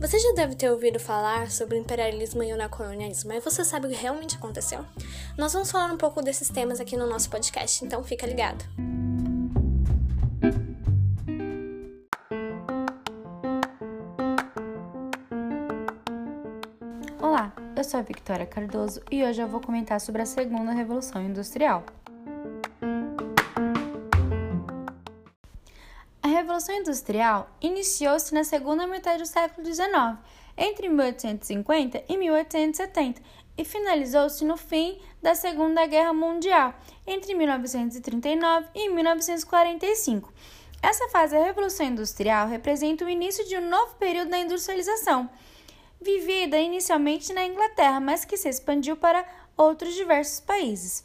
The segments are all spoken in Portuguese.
Você já deve ter ouvido falar sobre o imperialismo e o neocolonialismo, mas você sabe o que realmente aconteceu? Nós vamos falar um pouco desses temas aqui no nosso podcast, então fica ligado. Olá, eu sou a Victoria Cardoso e hoje eu vou comentar sobre a segunda revolução industrial. Revolução Industrial iniciou-se na segunda metade do século XIX, entre 1850 e 1870, e finalizou-se no fim da Segunda Guerra Mundial, entre 1939 e 1945. Essa fase da Revolução Industrial representa o início de um novo período da industrialização, vivida inicialmente na Inglaterra, mas que se expandiu para outros diversos países.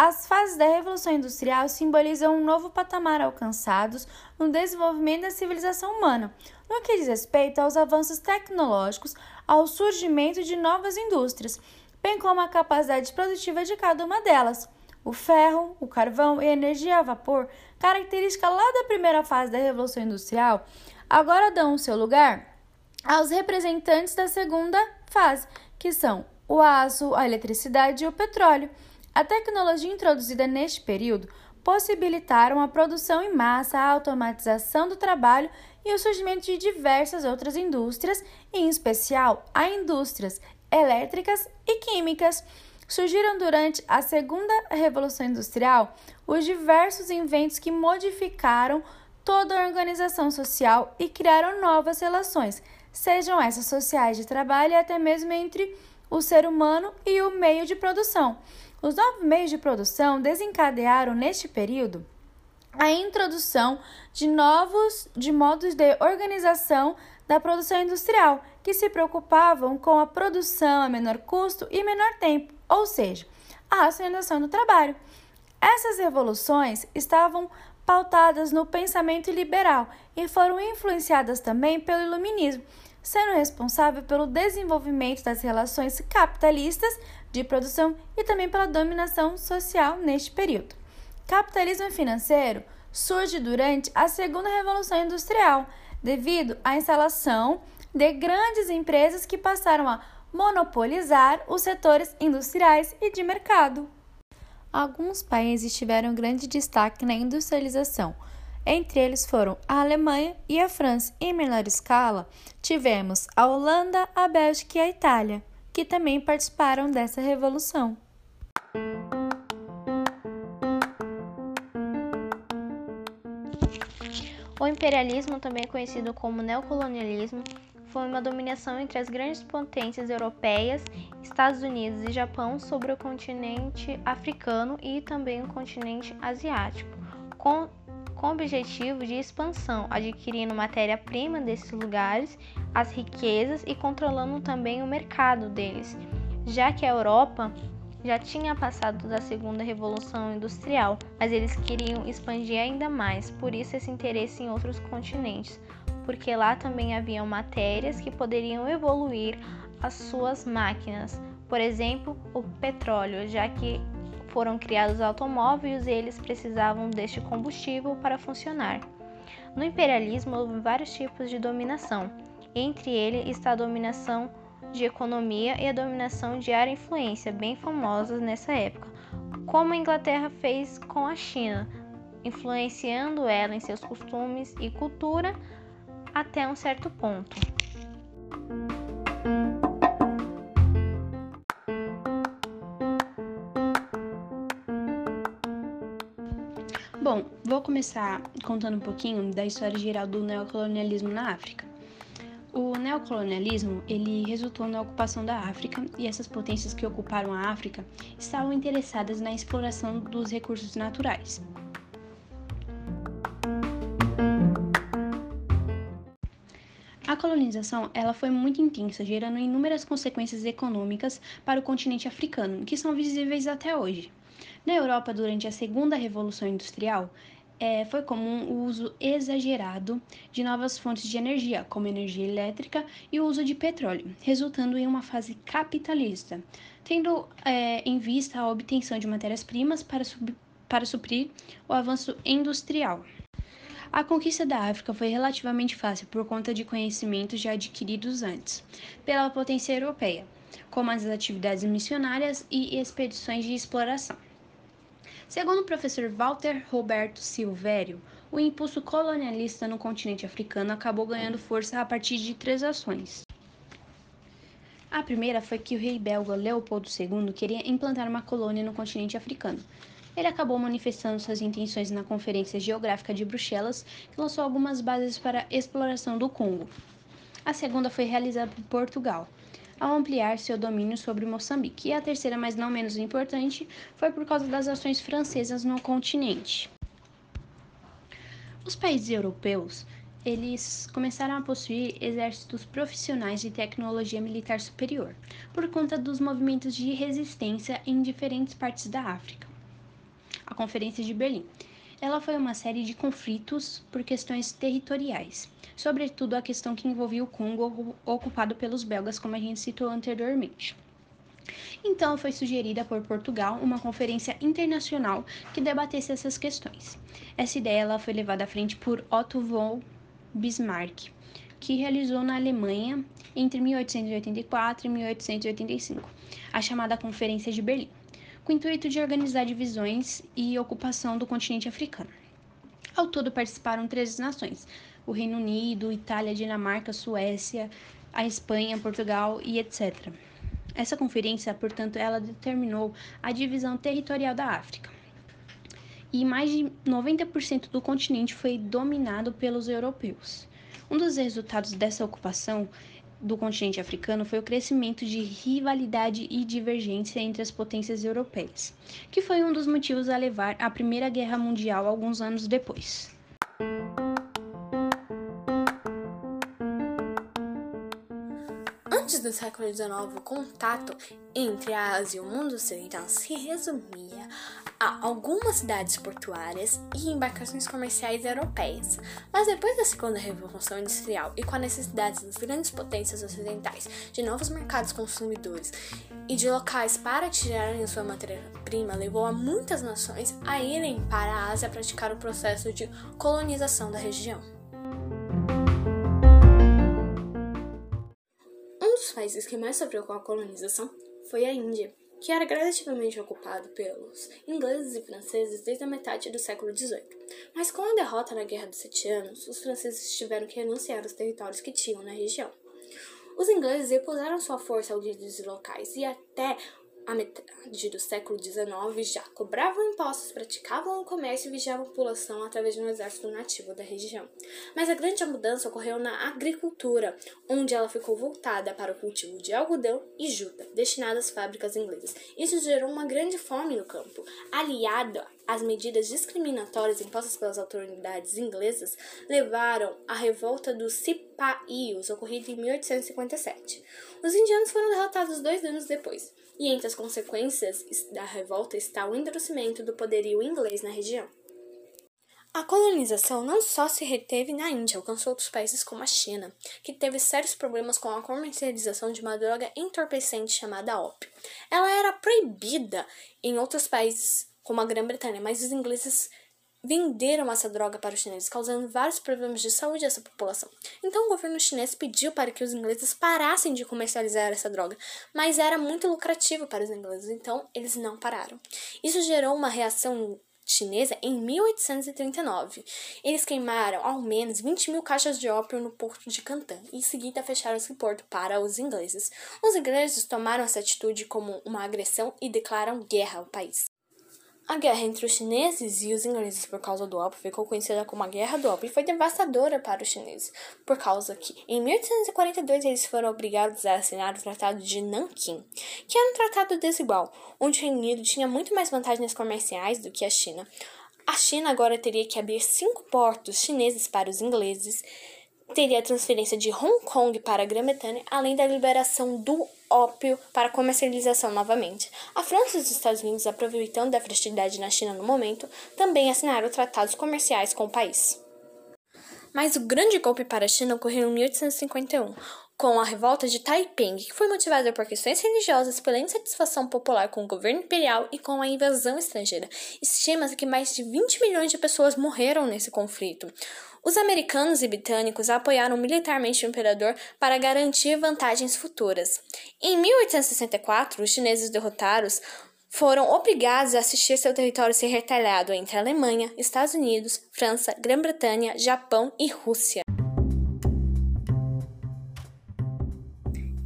As fases da Revolução Industrial simbolizam um novo patamar alcançados no desenvolvimento da civilização humana, no que diz respeito aos avanços tecnológicos, ao surgimento de novas indústrias, bem como a capacidade produtiva de cada uma delas. O ferro, o carvão e a energia a vapor, característica lá da primeira fase da Revolução Industrial, agora dão o seu lugar aos representantes da segunda fase, que são o aço, a eletricidade e o petróleo. A tecnologia introduzida neste período possibilitaram a produção em massa, a automatização do trabalho e o surgimento de diversas outras indústrias, em especial a indústrias elétricas e químicas. Surgiram durante a Segunda Revolução Industrial os diversos inventos que modificaram toda a organização social e criaram novas relações, sejam essas sociais de trabalho e até mesmo entre o ser humano e o meio de produção. Os novos meios de produção desencadearam neste período a introdução de novos de modos de organização da produção industrial, que se preocupavam com a produção a menor custo e menor tempo, ou seja, a racionalização do trabalho. Essas revoluções estavam pautadas no pensamento liberal e foram influenciadas também pelo iluminismo, sendo responsável pelo desenvolvimento das relações capitalistas de produção e também pela dominação social neste período. Capitalismo financeiro surge durante a Segunda Revolução Industrial, devido à instalação de grandes empresas que passaram a monopolizar os setores industriais e de mercado. Alguns países tiveram grande destaque na industrialização. Entre eles foram a Alemanha e a França. Em menor escala, tivemos a Holanda, a Bélgica e a Itália que também participaram dessa revolução. O imperialismo, também conhecido como neocolonialismo, foi uma dominação entre as grandes potências europeias, Estados Unidos e Japão sobre o continente africano e também o continente asiático, com com o objetivo de expansão, adquirindo matéria-prima desses lugares, as riquezas e controlando também o mercado deles, já que a Europa já tinha passado da segunda revolução industrial, mas eles queriam expandir ainda mais, por isso esse interesse em outros continentes, porque lá também haviam matérias que poderiam evoluir as suas máquinas, por exemplo, o petróleo, já que foram criados automóveis e eles precisavam deste combustível para funcionar. No imperialismo houve vários tipos de dominação. Entre eles está a dominação de economia e a dominação de área influência, bem famosas nessa época, como a Inglaterra fez com a China, influenciando ela em seus costumes e cultura até um certo ponto. Bom, vou começar contando um pouquinho da história geral do neocolonialismo na África. O neocolonialismo ele resultou na ocupação da África e essas potências que ocuparam a África estavam interessadas na exploração dos recursos naturais. Colonização ela foi muito intensa, gerando inúmeras consequências econômicas para o continente africano, que são visíveis até hoje. Na Europa, durante a Segunda Revolução Industrial, é, foi comum o uso exagerado de novas fontes de energia, como energia elétrica e o uso de petróleo, resultando em uma fase capitalista, tendo é, em vista a obtenção de matérias-primas para, para suprir o avanço industrial. A conquista da África foi relativamente fácil por conta de conhecimentos já adquiridos antes pela potência europeia, como as atividades missionárias e expedições de exploração. Segundo o professor Walter Roberto Silvério, o impulso colonialista no continente africano acabou ganhando força a partir de três ações. A primeira foi que o rei belga Leopoldo II queria implantar uma colônia no continente africano. Ele acabou manifestando suas intenções na Conferência Geográfica de Bruxelas, que lançou algumas bases para a exploração do Congo. A segunda foi realizada por Portugal, ao ampliar seu domínio sobre Moçambique. E a terceira, mas não menos importante, foi por causa das ações francesas no continente. Os países europeus, eles começaram a possuir exércitos profissionais de tecnologia militar superior, por conta dos movimentos de resistência em diferentes partes da África. Conferência de Berlim. Ela foi uma série de conflitos por questões territoriais, sobretudo a questão que envolvia o Congo ocupado pelos belgas, como a gente citou anteriormente. Então, foi sugerida por Portugal uma conferência internacional que debatesse essas questões. Essa ideia ela foi levada à frente por Otto von Bismarck, que realizou na Alemanha entre 1884 e 1885 a chamada Conferência de Berlim, com o intuito de organizar divisões e ocupação do continente africano. Ao todo participaram 13 nações: o Reino Unido, Itália, Dinamarca, Suécia, a Espanha, Portugal e etc. Essa conferência, portanto, ela determinou a divisão territorial da África. E mais de 90% do continente foi dominado pelos europeus. Um dos resultados dessa ocupação do continente africano foi o crescimento de rivalidade e divergência entre as potências europeias, que foi um dos motivos a levar à Primeira Guerra Mundial alguns anos depois. Antes do século XIX, o contato entre a Ásia e o mundo ocidental se resumia a algumas cidades portuárias e embarcações comerciais europeias. Mas depois da Segunda Revolução Industrial e com a necessidade das grandes potências ocidentais de novos mercados consumidores e de locais para tirarem sua matéria-prima, levou a muitas nações a irem para a Ásia praticar o processo de colonização da região. países que mais sofreu com a colonização foi a Índia, que era gradativamente ocupado pelos ingleses e franceses desde a metade do século XVIII. Mas com a derrota na Guerra dos Sete Anos, os franceses tiveram que renunciar aos territórios que tinham na região. Os ingleses repuseram sua força aos líderes locais e até a metade do século XIX já cobravam impostos, praticavam o comércio e vigiavam a população através de um exército nativo da região. Mas a grande mudança ocorreu na agricultura, onde ela ficou voltada para o cultivo de algodão e juta, destinadas às fábricas inglesas. Isso gerou uma grande fome no campo, aliada as medidas discriminatórias impostas pelas autoridades inglesas levaram à revolta dos Cipaios, ocorrida em 1857. Os indianos foram derrotados dois anos depois, e entre as consequências da revolta está o endurecimento do poderio inglês na região. A colonização não só se reteve na Índia, alcançou outros países como a China, que teve sérios problemas com a comercialização de uma droga entorpecente chamada ópio. Ela era proibida em outros países como a Grã-Bretanha, mas os ingleses venderam essa droga para os chineses, causando vários problemas de saúde a essa população. Então o governo chinês pediu para que os ingleses parassem de comercializar essa droga, mas era muito lucrativo para os ingleses, então eles não pararam. Isso gerou uma reação chinesa em 1839. Eles queimaram ao menos 20 mil caixas de ópio no porto de Canton e em seguida fecharam esse porto para os ingleses. Os ingleses tomaram essa atitude como uma agressão e declaram guerra ao país. A guerra entre os chineses e os ingleses por causa do ópio ficou conhecida como a Guerra do Ópio e foi devastadora para os chineses, por causa que em 1842 eles foram obrigados a assinar o Tratado de Nanquim, que era um tratado desigual, onde o Reino Unido tinha muito mais vantagens comerciais do que a China. A China agora teria que abrir cinco portos chineses para os ingleses, teria a transferência de Hong Kong para a Grã-Bretanha, além da liberação do ópio para comercialização novamente. A França e os Estados Unidos, aproveitando da fragilidade na China no momento, também assinaram tratados comerciais com o país. Mas o grande golpe para a China ocorreu em 1851, com a revolta de Taiping, que foi motivada por questões religiosas, pela insatisfação popular com o governo imperial e com a invasão estrangeira. Estima-se que mais de 20 milhões de pessoas morreram nesse conflito. Os americanos e britânicos apoiaram militarmente o imperador para garantir vantagens futuras. Em 1864, os chineses derrotados foram obrigados a assistir seu território ser retalhado entre Alemanha, Estados Unidos, França, Grã-Bretanha, Japão e Rússia.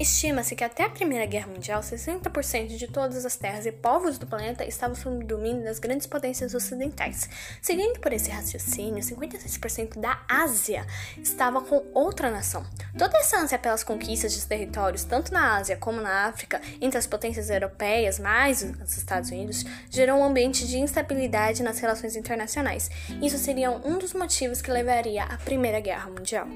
Estima-se que até a Primeira Guerra Mundial, 60% de todas as terras e povos do planeta estavam sob domínio das grandes potências ocidentais. Seguindo por esse raciocínio, 56% da Ásia estava com outra nação. Toda essa ânsia pelas conquistas de territórios, tanto na Ásia como na África, entre as potências europeias, mais os Estados Unidos, gerou um ambiente de instabilidade nas relações internacionais. Isso seria um dos motivos que levaria à Primeira Guerra Mundial.